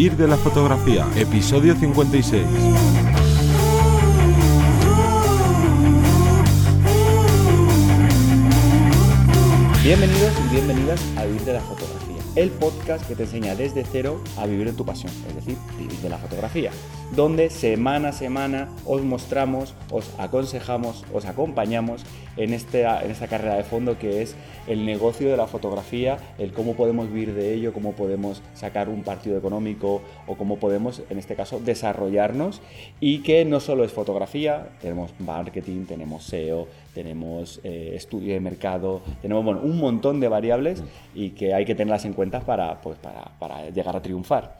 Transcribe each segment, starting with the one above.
Vivir de la fotografía, episodio 56. Bienvenidos y bienvenidas a Vivir de la Fotografía, el podcast que te enseña desde cero a vivir en tu pasión, es decir, vivir de la fotografía, donde semana a semana os mostramos, os aconsejamos, os acompañamos en esta, en esta carrera de fondo que es el negocio de la fotografía, el cómo podemos vivir de ello, cómo podemos sacar un partido económico o cómo podemos, en este caso, desarrollarnos. Y que no solo es fotografía, tenemos marketing, tenemos SEO, tenemos eh, estudio de mercado, tenemos bueno, un montón de variables y que hay que tenerlas en cuenta para, pues, para, para llegar a triunfar.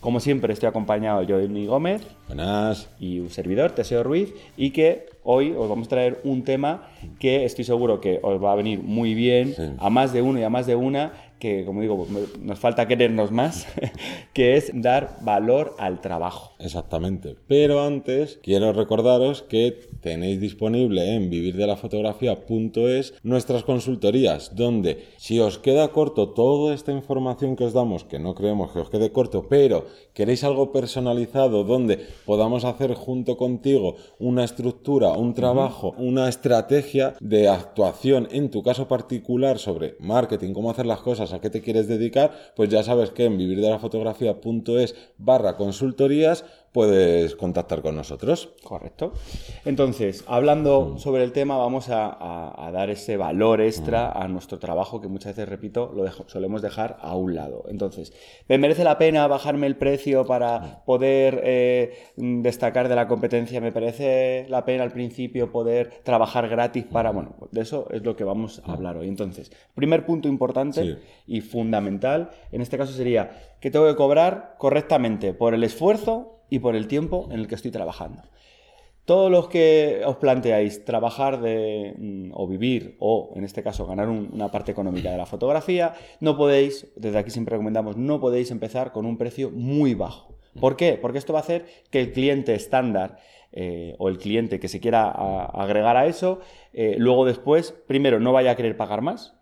Como siempre, estoy acompañado yo de Johnny Gómez Buenas. y un servidor, Teseo Ruiz, y que hoy os vamos a traer un tema que estoy seguro que os va a venir muy bien Sí. a más de uno y a más de una, que como digo, nos falta querernos más, que es dar valor al trabajo. Exactamente. Pero antes quiero recordaros que tenéis disponible en vivirdelafotografía.es nuestras consultorías, donde si os queda corto toda esta información que os damos, que no creemos que os quede corto, pero queréis algo personalizado donde podamos hacer junto contigo una estructura, un trabajo, una estrategia de actuación en tu caso particular sobre marketing, cómo hacer las cosas, a qué te quieres dedicar, pues ya sabes que en vivirdelafotografía.es barra consultorías puedes contactar con nosotros. Correcto. Entonces, hablando sobre el tema, vamos a, a- a dar ese valor extra a nuestro trabajo que muchas veces, repito, lo dejo- solemos dejar a un lado. Entonces, ¿me merece la pena bajarme el precio para poder eh, mm, destacar de la competencia? ¿Me parece la pena al principio poder trabajar gratis para... Bueno, de eso es lo que vamos a hablar hoy. Entonces, primer punto importante Sí. y fundamental, en este caso sería que tengo que cobrar correctamente por el esfuerzo y por el tiempo en el que estoy trabajando. Todos los que os planteáis trabajar de, mm, o vivir o, en este caso, ganar un- una parte económica de la fotografía, no podéis, desde aquí siempre recomendamos, no podéis empezar con un precio muy bajo. ¿Por qué? Porque esto va a hacer que el cliente estándar eh, o el cliente que se quiera agregar a eso, eh, luego después, primero, no vaya a querer pagar más,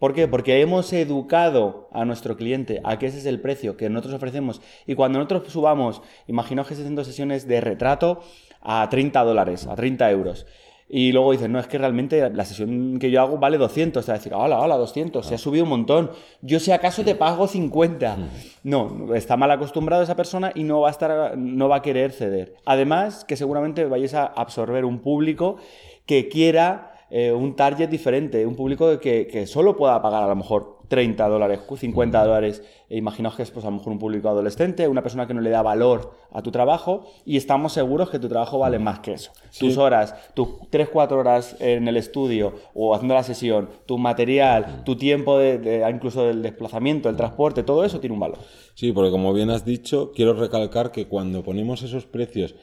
¿Por qué? Porque hemos educado a nuestro cliente a que ese es el precio que nosotros ofrecemos. Y cuando nosotros subamos, imaginaos que estén haciendo sesiones de retrato a 30 dólares, a 30 euros. Y luego dicen, no, es que realmente la sesión que yo hago vale 200. Te va a decir, hola, hola, 200, se ha subido un montón. Yo si acaso te pago 50. No, está mal acostumbrado esa persona y no va a, estar, no va a querer ceder. Además, que seguramente vayáis a absorber un público que quiera eh, un target diferente, un público que, que solo pueda pagar a lo mejor 30 dólares, 50 dólares. E imaginaos que es pues, a lo mejor un público adolescente, una persona que no le da valor a tu trabajo y estamos seguros que tu trabajo vale más que eso. Tus horas, tus 3-4 horas en el estudio o haciendo la sesión, tu material, tu tiempo de, de- incluso del desplazamiento, el transporte, todo eso tiene un valor. Sí, porque como bien has dicho, quiero recalcar que cuando ponemos esos precios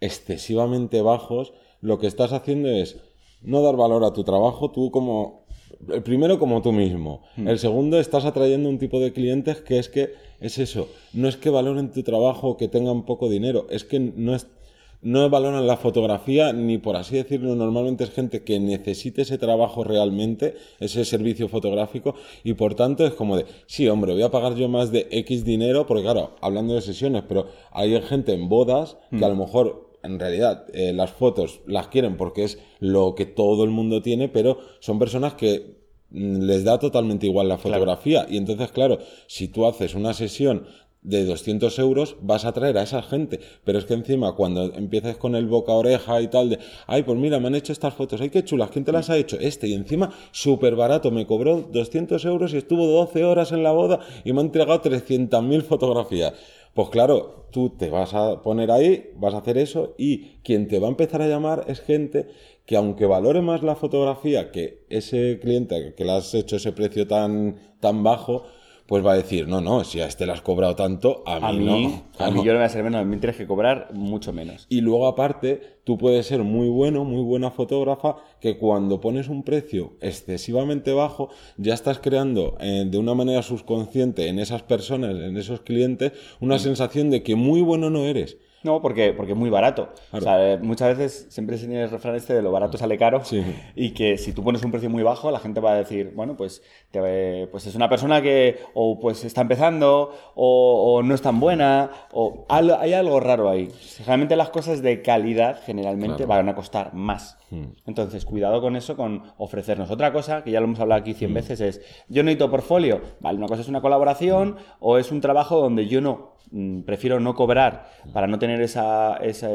excesivamente bajos, lo que estás haciendo es no dar valor a tu trabajo, tú como... El primero como tú mismo. El segundo estás atrayendo un tipo de clientes que es que es eso. No es que valoren tu trabajo o que tengan poco dinero, es que no es no valoran la fotografía ni por así decirlo normalmente es gente que necesite ese trabajo realmente ese servicio fotográfico y por tanto es como de sí hombre voy a pagar yo más de x dinero porque claro hablando de sesiones pero hay gente en bodas que a lo mejor en realidad eh, las fotos las quieren porque es lo que todo el mundo tiene pero son personas que mm, les da totalmente igual la fotografía y entonces claro si tú haces una sesión de 200 euros vas a atraer a esa gente. Pero es que encima cuando empieces con el boca oreja y tal de, ay, pues mira, me han hecho estas fotos, ay, qué chulas, ¿quién te las ha hecho? Este, y encima súper barato, me cobró 200 euros y estuvo 12 horas en la boda y me ha entregado 300.000 fotografías. Pues claro, tú te vas a poner ahí, vas a hacer eso y quien te va a empezar a llamar es gente que aunque valore más la fotografía que ese cliente que le has hecho ese precio tan, tan bajo, pues va a decir, no, no, si a este le has cobrado tanto, a mí, A mí, no. a mí yo no voy a ser menos, a mí tienes que cobrar mucho menos. Y luego aparte, tú puedes ser muy bueno, muy buena fotógrafa, que cuando pones un precio excesivamente bajo, ya estás creando eh, de una manera subconsciente en esas personas, en esos clientes, una sensación de que muy bueno no eres. No, porque, porque es muy barato. O sea, muchas veces siempre se tiene el refrán este de lo barato sale caro y que si tú pones un precio muy bajo, la gente va a decir, bueno, pues, pues es una persona que o pues está empezando o, no es tan buena o hay algo raro ahí. Realmente las cosas de calidad generalmente van a costar más. Hmm. Entonces, cuidado con eso, con ofrecernos. Otra cosa, que ya lo hemos hablado aquí 100 hmm. veces, es, yo no necesito portfolio. Vale, una cosa es una colaboración o es un trabajo donde yo no prefiero no cobrar para no tener esa, esa,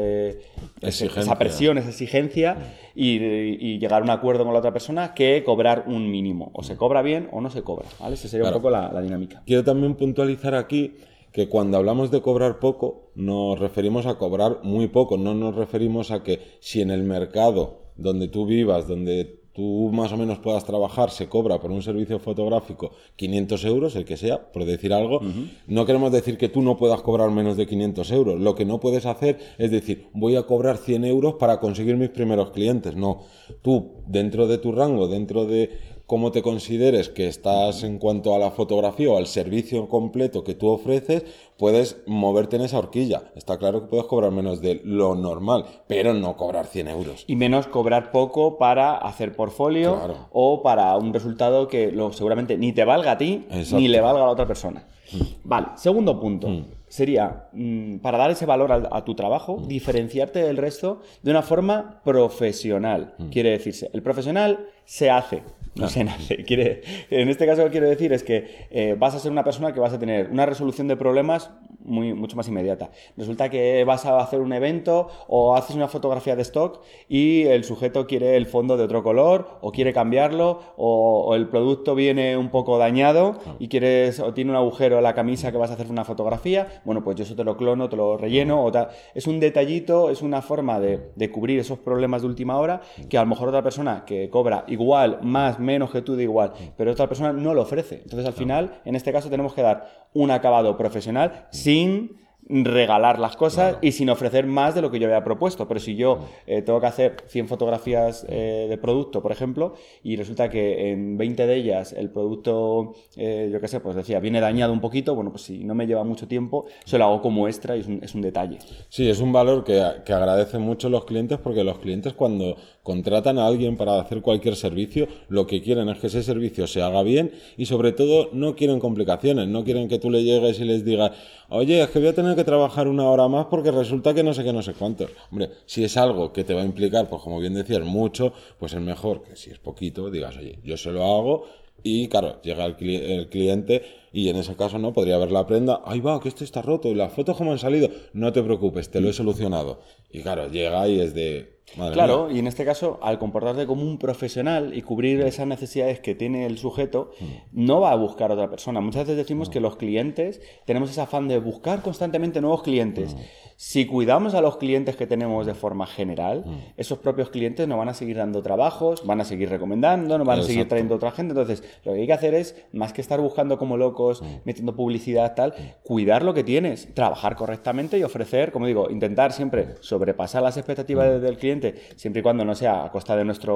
esa presión, esa exigencia y, llegar a un acuerdo con la otra persona que cobrar un mínimo. O se cobra bien o no se cobra. ¿vale? Esa sería un poco la, dinámica. Quiero también puntualizar aquí que cuando hablamos de cobrar poco, nos referimos a cobrar muy poco, no nos referimos a que si en el mercado donde tú vivas, donde tú más o menos puedas trabajar, se cobra por un servicio fotográfico 500 euros, el que sea, por decir algo, no queremos decir que tú no puedas cobrar menos de 500 euros. Lo que no puedes hacer es decir, voy a cobrar 100 euros para conseguir mis primeros clientes. No, tú dentro de tu rango, dentro de cómo te consideres que estás en cuanto a la fotografía o al servicio completo que tú ofreces, puedes moverte en esa horquilla. Está claro que puedes cobrar menos de lo normal, pero no cobrar 100 euros. Y menos cobrar poco para hacer portfolio o para un resultado que lo, seguramente ni te valga a ti ni le valga a la otra persona. Mm. Vale, segundo punto. Mm. Sería, mm, para dar ese valor a, tu trabajo, diferenciarte del resto de una forma profesional. Quiere decirse, el profesional se hace, no se nace. Quiere, en este caso lo que quiero decir es que eh, vas a ser una persona que vas a tener una resolución de problemas muy, mucho más inmediata. Resulta que vas a hacer un evento o haces una fotografía de stock y el sujeto quiere el fondo de otro color o quiere cambiarlo o, el producto viene un poco dañado y quieres o tiene un agujero en la camisa que vas a hacer una fotografía. Bueno, pues yo eso te lo clono, te lo relleno. O Es un detallito, es una forma de, de cubrir esos problemas de última hora que a lo mejor otra persona que cobra igual, más, menos que tú de igual, pero otra persona no lo ofrece. Entonces al final, en este caso, tenemos que dar un acabado profesional sin regalar las cosas y sin ofrecer más de lo que yo había propuesto. Pero si yo eh, tengo que hacer 100 fotografías eh, de producto, por ejemplo, y resulta que en 20 de ellas el producto, eh, yo qué sé, pues decía, viene dañado un poquito, bueno, pues si no me lleva mucho tiempo, se lo hago como extra y es un, es un detalle. Sí, es un valor que, que agradecen mucho los clientes porque los clientes cuando contratan a alguien para hacer cualquier servicio, lo que quieren es que ese servicio se haga bien y sobre todo no quieren complicaciones, no quieren que tú le llegues y les digas, oye, es que voy a tener que trabajar una hora más porque resulta que no sé qué, no sé cuánto. Hombre, si es algo que te va a implicar, pues como bien decías, mucho, pues es mejor que si es poquito, digas, oye, yo se lo hago y claro, llega el, cliente y en ese caso no, podría ver la prenda, ahí va, que esto está roto y las fotos como han salido, no te preocupes, te lo he solucionado. Y claro, llega y es de, claro, y en este caso, al comportarte como un profesional y cubrir esas necesidades que tiene el sujeto, mm. no va a buscar otra persona. Muchas veces decimos que los clientes tenemos ese afán de buscar constantemente nuevos clientes. Mm. Si cuidamos a los clientes que tenemos de forma general, mm. esos propios clientes nos van a seguir dando trabajos, van a seguir recomendando, nos van a seguir trayendo otra gente. Entonces, lo que hay que hacer es, más que estar buscando como locos, metiendo publicidad, tal, cuidar lo que tienes, trabajar correctamente y ofrecer, como digo, intentar siempre sobrepasar las expectativas del cliente siempre y cuando no sea a costa de nuestra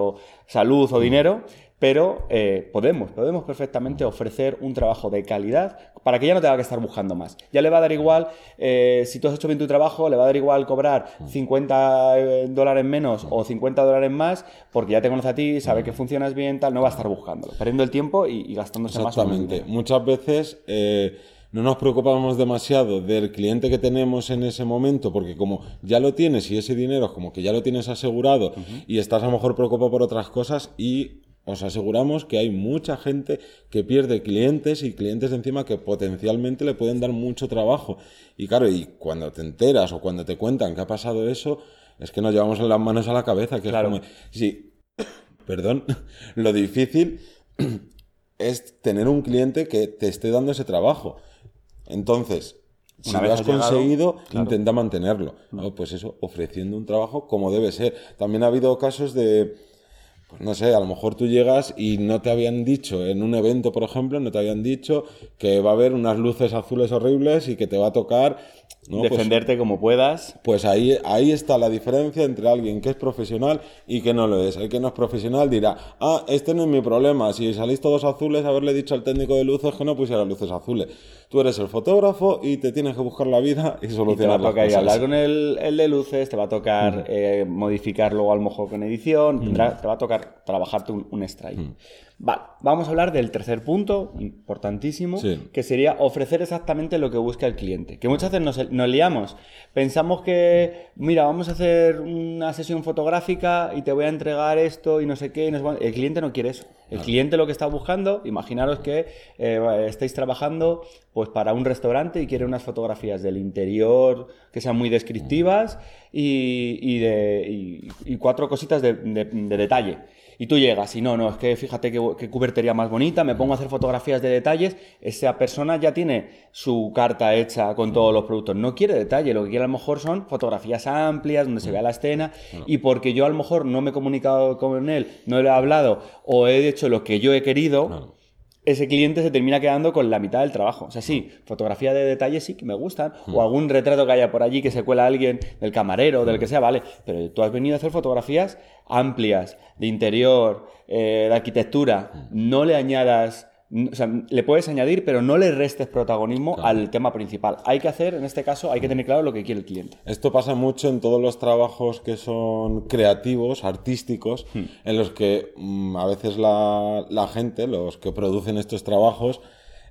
salud o dinero, pero eh, podemos, podemos perfectamente ofrecer un trabajo de calidad para que ya no tenga que estar buscando más. Ya le va a dar igual, eh, si tú has hecho bien tu trabajo, le va a dar igual cobrar 50 eh, dólares menos o 50 dólares más, porque ya te conoce a ti, sabe que funcionas bien, tal, no va a estar buscándolo, perdiendo el tiempo y, gastándose más. Exactamente. Muchas veces no nos preocupamos demasiado del cliente que tenemos en ese momento, porque como ya lo tienes y ese dinero como que ya lo tienes asegurado y estás a lo mejor preocupado por otras cosas y os aseguramos que hay mucha gente que pierde clientes y clientes encima que potencialmente le pueden dar mucho trabajo. Y claro, y cuando te enteras o cuando te cuentan que ha pasado eso, es que nos llevamos las manos a la cabeza, que claro. es como... Sí, perdón, lo difícil es tener un cliente que te esté dando ese trabajo. Entonces, si lo has conseguido, intenta mantenerlo. Pues eso, ofreciendo un trabajo como debe ser. También ha habido casos de pues no sé, a lo mejor tú llegas y no te habían dicho, en un evento, por ejemplo, no te habían dicho que va a haber unas luces azules horribles y que te va a tocar ¿no? Pues- Defenderte como puedas. Pues ahí, ahí está la diferencia entre alguien que es profesional y que no lo es. El que no es profesional dirá, ah, este no es mi problema. Si salís todos azules, haberle dicho al técnico de luces que no pusiera luces azules. Tú eres el fotógrafo y te tienes que buscar la vida y solucionar y te va a tocar hablar con el, el, de luces, te va a tocar eh, modificar luego a lo mejor con edición, te va a tocar trabajarte un, un strike. Vale, vamos a hablar del tercer punto, importantísimo, que sería ofrecer exactamente lo que busca el cliente. Que muchas veces nos, liamos. Pensamos que, mira, vamos a hacer una sesión fotográfica y te voy a entregar esto y no sé qué. El cliente no quiere eso. El cliente lo que está buscando, imaginaros que eh, estáis trabajando pues para un restaurante y quiere unas fotografías del interior que sean muy descriptivas y, de, cuatro cositas de detalle. Y tú llegas y no, no, es que fíjate qué, cubertería más bonita, me pongo a hacer fotografías de detalles, esa persona ya tiene su carta hecha con todos los productos, no quiere detalle, lo que quiere a lo mejor son fotografías amplias, donde se vea la escena, y porque yo a lo mejor no me he comunicado con él, no le he hablado o he hecho lo que yo he querido, ese cliente se termina quedando con la mitad del trabajo. O sea, sí, fotografía de detalle sí que me gustan, o algún retrato que haya por allí que se cuela alguien, del camarero, del que sea, vale, pero tú has venido a hacer fotografías amplias, de interior, eh, de arquitectura, no le añadas o sea, le puedes añadir, pero no le restes protagonismo al tema principal. Hay que hacer, en este caso, hay que tener claro lo que quiere el cliente. Esto pasa mucho en todos los trabajos que son creativos, artísticos, hmm. en los que mm, a veces la, la, gente, los que producen estos trabajos,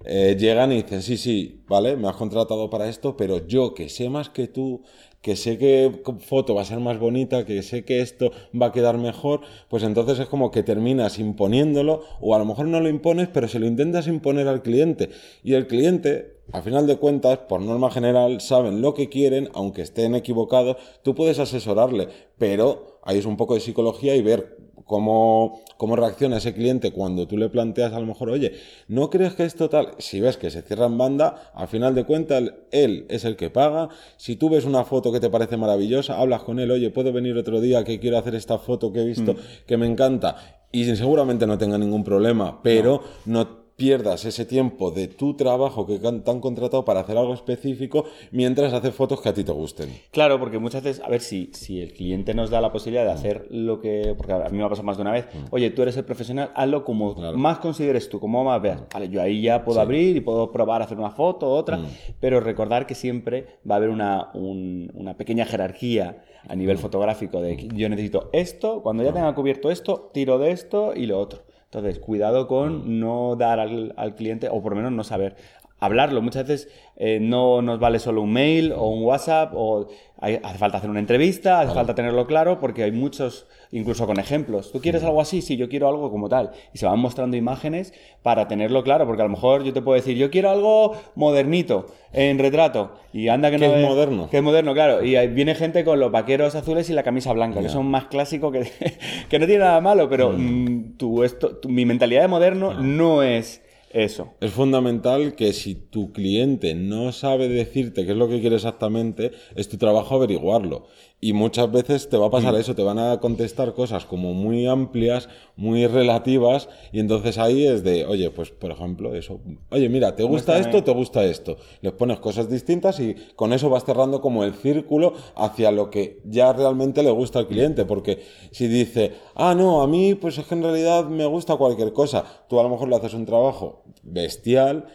eh, llegan y dicen, sí, sí, vale, me has contratado para esto, pero yo que sé más que tú, que sé que foto va a ser más bonita, que sé que esto va a quedar mejor, pues entonces es como que terminas imponiéndolo o a lo mejor no lo impones, pero se lo intentas imponer al cliente. Y el cliente, a final de cuentas, por norma general, saben lo que quieren, aunque estén equivocados, tú puedes asesorarle, pero ahí es un poco de psicología y ver cómo, cómo reacciona ese cliente cuando tú le planteas a lo mejor, oye, ¿no crees que esto tal? Si ves que se cierra en banda, al final de cuentas, él es el que paga. Si tú ves una foto que te parece maravillosa, hablas con él, oye, ¿puedo venir otro día que quiero hacer esta foto que he visto mm. que me encanta? Y seguramente no tenga ningún problema, pero no pierdas ese tiempo de tu trabajo que te han contratado para hacer algo específico mientras haces fotos que a ti te gusten. Claro, porque muchas veces, a ver, si, si el cliente nos da la posibilidad de hacer lo que, porque a mí me ha pasado más de una vez, mm. oye, tú eres el profesional, hazlo como más consideres tú, como más veas. Vale, yo ahí ya puedo abrir y puedo probar a hacer una foto, otra, mm. pero recordar que siempre va a haber una, una pequeña jerarquía a nivel mm. fotográfico de yo necesito esto, cuando ya tenga cubierto esto, tiro de esto y lo otro. Entonces, cuidado con no dar al, al cliente, o por lo menos no saber hablarlo. Muchas veces eh, no nos vale solo un mail o un WhatsApp, o hace falta hacer una entrevista, hace falta tenerlo claro, porque hay muchos, incluso con ejemplos. ¿Tú quieres algo así? Sí, yo quiero algo como tal. Y se van mostrando imágenes para tenerlo claro, porque a lo mejor yo te puedo decir, yo quiero algo modernito, en retrato, y anda que no es moderno. Que es moderno, claro. Y viene gente con los vaqueros azules y la camisa blanca, que son más clásicos, que, que no tiene nada malo, pero mm, esto, mi mentalidad de moderno no es eso. Es fundamental que si tu cliente no sabe decirte qué es lo que quiere exactamente, es tu trabajo averiguarlo. Y muchas veces te va a pasar mm. eso, te van a contestar cosas como muy amplias, muy relativas, y entonces ahí es de, oye, pues por ejemplo, eso, oye, mira, ¿te gusta esto? ¿Te gusta esto? Les pones cosas distintas y con eso vas cerrando como el círculo hacia lo que ya realmente le gusta al cliente, porque si dice, ah, no, a mí pues es que en realidad me gusta cualquier cosa, tú a lo mejor le haces un trabajo bestial,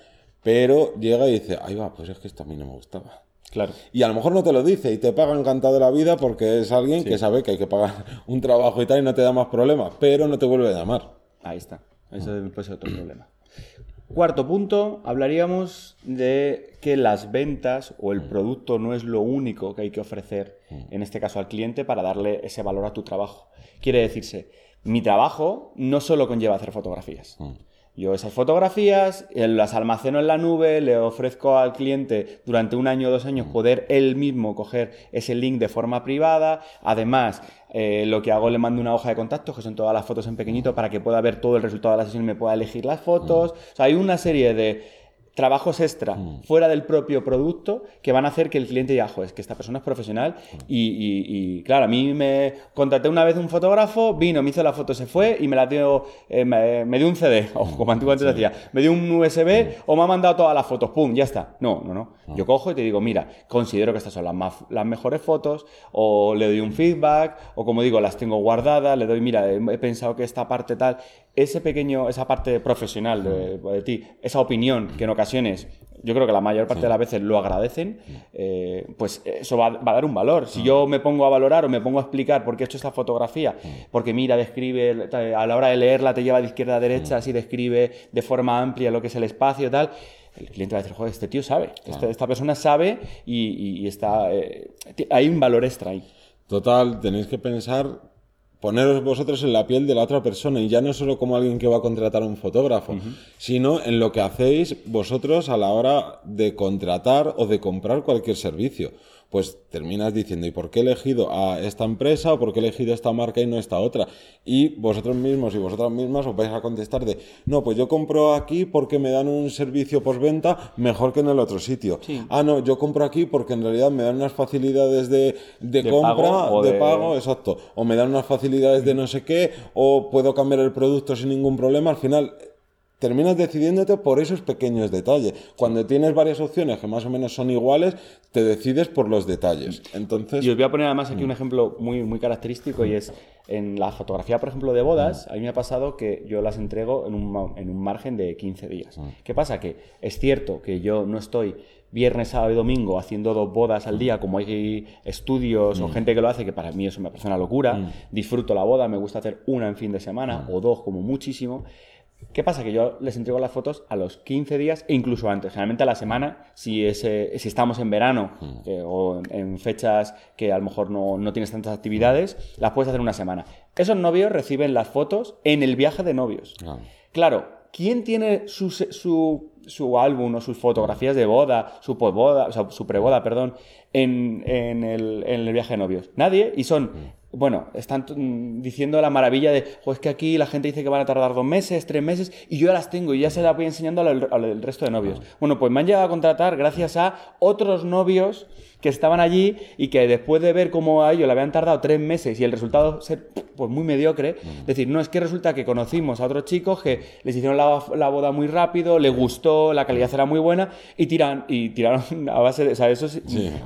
pero llega y dice, ahí va, pues es que esto a mí no me gustaba. Claro. Y a lo mejor no te lo dice y te paga encantado de la vida porque es alguien que sabe que hay que pagar un trabajo y tal y no te da más problemas, pero no te vuelve a llamar. Ahí está. Eso puede ser otro problema. Cuarto punto, hablaríamos de que las ventas o el producto no es lo único que hay que ofrecer, en este caso al cliente, para darle ese valor a tu trabajo. Quiere decirse, mi trabajo no solo conlleva hacer fotografías. Mm. Yo esas fotografías eh, las almaceno en la nube, le ofrezco al cliente durante un año o dos años poder él mismo coger ese link de forma privada. Además, eh, lo que hago le mando una hoja de contactos, que son todas las fotos en pequeñito, para que pueda ver todo el resultado de la sesión y me pueda elegir las fotos. O sea, hay una serie de trabajos extra Mm. fuera del propio producto que van a hacer que el cliente diga, es que esta persona es profesional y, y- y, claro, a mí me contraté una vez un fotógrafo, vino, me hizo la foto, se fue y me la dio, eh, me, me dio un CD, o como antiguamente decía, me dio un USB o me ha mandado todas las fotos, pum, ya está. No, no, no. Yo cojo y te digo, mira, considero que estas son las, más, las mejores fotos, o le doy un feedback, o como digo, las tengo guardadas, le doy, mira, he, pensado que esta parte tal, ese pequeño, esa parte profesional de, de ti, esa opinión que en ocasiones yo creo que la mayor parte de las veces lo agradecen, eh, pues eso va, va a dar un valor. Si yo me pongo a valorar o me pongo a explicar por qué he hecho esta fotografía, porque mira, describe, a la hora de leerla te lleva de izquierda a derecha, así describe de forma amplia lo que es el espacio y tal, el cliente va a decir, joder, este tío sabe, este- esta persona sabe y, está, eh, hay un valor extra ahí. Total, tenéis que pensar, poneros vosotros en la piel de la otra persona y ya no solo como alguien que va a contratar a un fotógrafo, sino en lo que hacéis vosotros a la hora de contratar o de comprar cualquier servicio. Pues terminas diciendo, ¿y por qué he elegido a esta empresa o por qué he elegido esta marca y no esta otra? Y vosotros mismos y vosotras mismas os vais a contestar de, no, pues yo compro aquí porque me dan un servicio postventa mejor que en el otro sitio. Ah, no, yo compro aquí porque en realidad me dan unas facilidades de, de, De compra, pago o de de- pago, exacto. O me dan unas facilidades de no sé qué, o puedo cambiar el producto sin ningún problema. Al final, terminas decidiéndote por esos pequeños detalles. Cuando tienes varias opciones que más o menos son iguales, te decides por los detalles. Entonces, Y os voy a poner además aquí un ejemplo muy, muy característico y es en la fotografía, por ejemplo, de bodas, a mí me ha pasado que yo las entrego en un, en un margen de 15 días. ¿Qué pasa? Que es cierto que yo no estoy viernes, sábado y domingo haciendo dos bodas al día, como hay estudios o gente que lo hace, que para mí eso me parece una locura. Disfruto la boda, me gusta hacer una en fin de semana o dos como muchísimo. ¿Qué pasa? Que yo les entrego las fotos a los 15 días e incluso antes, generalmente a la semana, si, es, eh, si estamos en verano eh, o en, fechas que a lo mejor no, no tienes tantas actividades, las puedes hacer una semana. Esos novios reciben las fotos en el viaje de novios. Claro. Claro, ¿quién tiene su, su álbum o sus fotografías de boda, su posboda, o sea, su preboda, perdón, en, en el, en el viaje de novios? Nadie, y son, bueno, están mm, diciendo la maravilla de, "Jo, es que aquí la gente dice que van a tardar dos meses, tres meses, y yo ya las tengo y ya se las voy enseñando al, resto de novios. Bueno, pues me han llegado a contratar gracias a otros novios que estaban allí y que después de ver cómo a ellos le habían tardado tres meses y el resultado ser pues muy mediocre, decir, no, es que resulta que conocimos a otros chicos que les hicieron la, la boda muy rápido, les gustó, la calidad era muy buena y tiran y tiraron a base de, o sea, eso es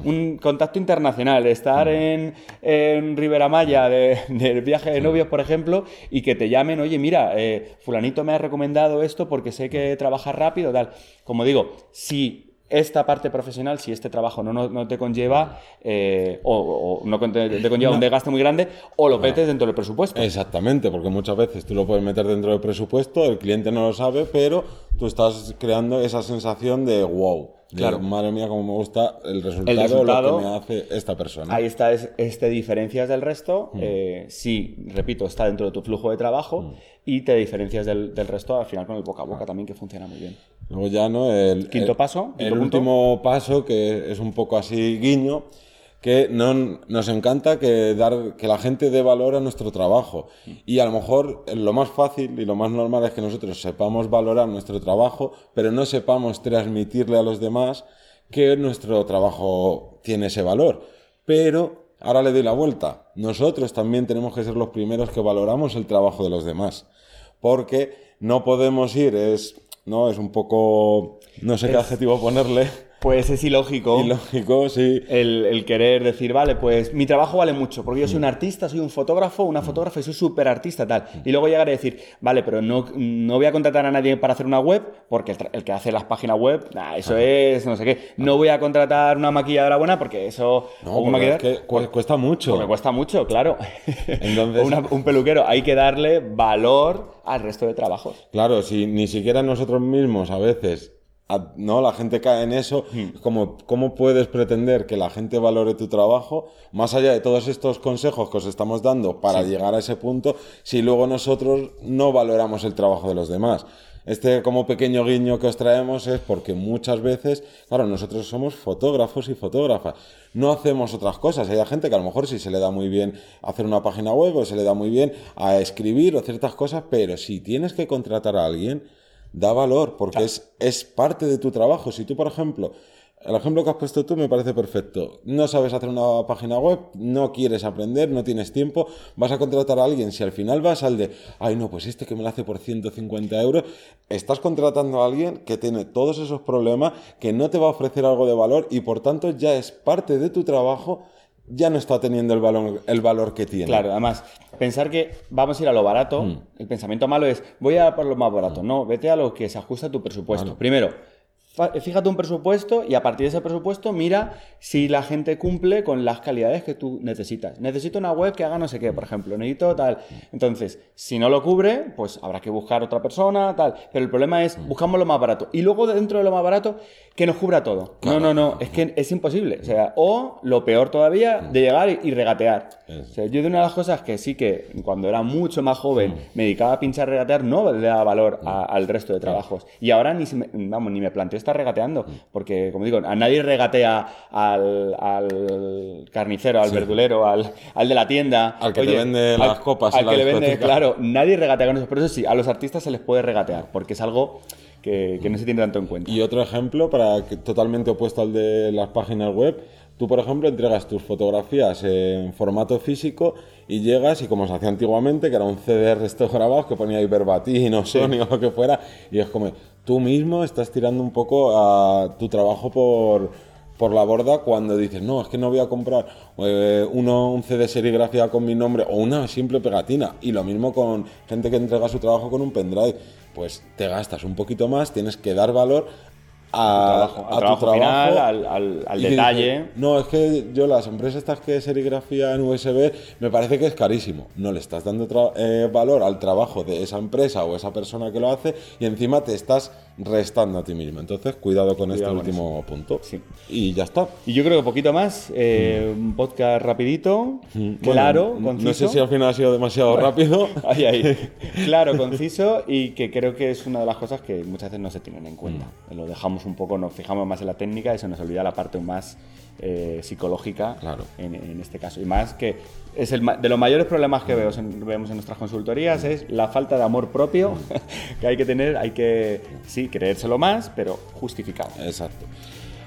un contacto internacional, estar en, en Rivera Maya de- del viaje de novios, por ejemplo, y que te llamen, oye, mira, eh, fulanito me ha recomendado esto porque sé que trabaja rápido, tal. Como digo, si esta parte profesional, si este trabajo no, no, no te conlleva, eh, o, o no te conlleva un desgaste muy grande, o lo metes dentro del presupuesto. Exactamente, porque muchas veces tú lo puedes meter dentro del presupuesto, el cliente no lo sabe, pero tú estás creando esa sensación de wow. de, Claro. Madre mía, cómo me gusta el resultado, resultado- lo que me hace esta persona. Ahí está, es, es te diferencias del resto, eh, sí, repito, está dentro de tu flujo de trabajo y te diferencias del, del resto al final con el boca a boca también, que funciona muy bien. Luego ya, ¿no? El, Quinto el- paso, quinto El punto. último paso, que es un poco así guiño, que no, nos encanta que, dar, que la gente dé valor a nuestro trabajo. Y a lo mejor eh, lo más fácil y lo más normal es que nosotros sepamos valorar nuestro trabajo, pero no sepamos transmitirle a los demás que nuestro trabajo tiene ese valor. Pero ahora le doy la vuelta. Nosotros también tenemos que ser los primeros que valoramos el trabajo de los demás. Porque no podemos ir, es, no, es un poco, no sé qué adjetivo ponerle, Pues es ilógico. ilógico, sí. El, el querer decir, vale, pues mi trabajo vale mucho, porque yo soy un artista, soy un fotógrafo, una fotógrafa y soy súper artista, tal. Y luego llegar a decir, vale, pero no, no voy a contratar a nadie para hacer una web, porque el, que hace las páginas web, nah, eso es no sé qué. No voy a contratar una maquilladora buena, porque eso. No, un es que cu- cuesta mucho. porque cuesta mucho, claro. Entonces- una- un peluquero, hay que darle valor al resto de trabajos. Claro, si ni siquiera nosotros mismos a veces, no, la gente cae en eso, como, ¿cómo puedes pretender que la gente valore tu trabajo, más allá de todos estos consejos que os estamos dando para llegar a ese punto, si luego nosotros no valoramos el trabajo de los demás? Este como pequeño guiño que os traemos es porque muchas veces, claro, nosotros somos fotógrafos y fotógrafas, no hacemos otras cosas. Hay gente que a lo mejor sí se le da muy bien hacer una página web o se le da muy bien a escribir o ciertas cosas, pero si tienes que contratar a alguien, da valor, porque es, es parte de tu trabajo. Si tú, por ejemplo, el ejemplo que has puesto tú me parece perfecto. No sabes hacer una página web, no quieres aprender, no tienes tiempo, vas a contratar a alguien. Si al final vas al de, ay no, pues este que me lo hace por 150 euros, estás contratando a alguien que tiene todos esos problemas, que no te va a ofrecer algo de valor y por tanto ya es parte de tu trabajo ya no está teniendo el valor, el valor que tiene. Claro, además, pensar que vamos a ir a lo barato, Mm. el pensamiento malo es, voy a por lo más barato. No, vete a lo que se ajusta a tu presupuesto. Primero, fíjate un presupuesto y a partir de ese presupuesto mira si la gente cumple con las calidades que tú necesitas. Necesito una web que haga no sé qué, por ejemplo, necesito tal. Entonces, si no lo cubre, pues habrá que buscar otra persona, tal. Pero el problema es, buscamos lo más barato. Y luego dentro de lo más barato, que nos cubra todo. No, no, no, es que es imposible. O sea, o lo peor todavía, de llegar y, y regatear. O sea, yo de una de las cosas que sí que cuando era mucho más joven me dedicaba a pinchar regatear, no le daba valor a- al resto de trabajos. Y ahora ni, se me, vamos, ni me planteo regateando. Porque, como digo, a nadie regatea al, al carnicero, al verdulero, al, al de la tienda. Al que te vende al- las copas Al la que le vende, claro, nadie regatea con eso. Por eso sí, a los artistas se les puede regatear, porque es algo que, que no se tiene tanto en cuenta. Y otro ejemplo, para que, totalmente opuesto al de las páginas web, tú, por ejemplo, entregas tus fotografías en formato físico y llegas, y como se hacía antiguamente, que era un CDR estos grabados que ponía ahí verbatim o Sony o lo que fuera, y es como, tú mismo estás tirando un poco a tu trabajo por, por la borda cuando dices, no, es que no voy a comprar eh, uno, un CD serigrafía con mi nombre o una simple pegatina. Y lo mismo con gente que entrega su trabajo con un pendrive. Pues te gastas un poquito más, tienes que dar valor a, trabajo, a tu trabajo final, al- al- detalle. dices, no, es que yo las empresas estas que serigrafía en USB me parece que es carísimo. No le estás dando eh, valor al trabajo de esa empresa o esa persona que lo hace y encima te estás restando a ti mismo. Entonces, cuidado con este con último punto. Sí. Y ya está. Y yo creo que poquito más, eh, un podcast rapidito, Bueno, claro, conciso. No sé si al final ha sido demasiado rápido. Ahí, ahí. Claro, conciso y que creo que es una de las cosas que muchas veces no se tienen en cuenta. Mm. Lo dejamos un poco, nos fijamos más en la técnica y se nos olvida la parte más eh, psicológica Claro. en, en este caso. Y más que es el de los mayores problemas que veo en- vemos en nuestras consultorías es la falta de amor propio que hay que tener, hay que, sí, creérselo más, pero justificado. Exacto.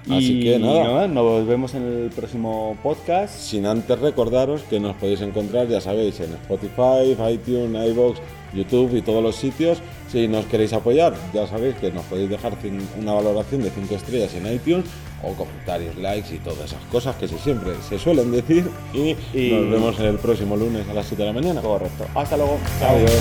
Así que nada. nos vemos en el próximo podcast. Sin antes recordaros que nos podéis encontrar, ya sabéis, en Spotify, iTunes, iVoox, YouTube y todos los sitios. Si nos queréis apoyar, ya sabéis que nos podéis dejar una valoración de 5 estrellas en iTunes o comentarios, likes y todas esas cosas que se siempre se suelen decir. Y, Y- nos vemos el próximo lunes a las 7 de la mañana. Correcto. Hasta luego. Adiós.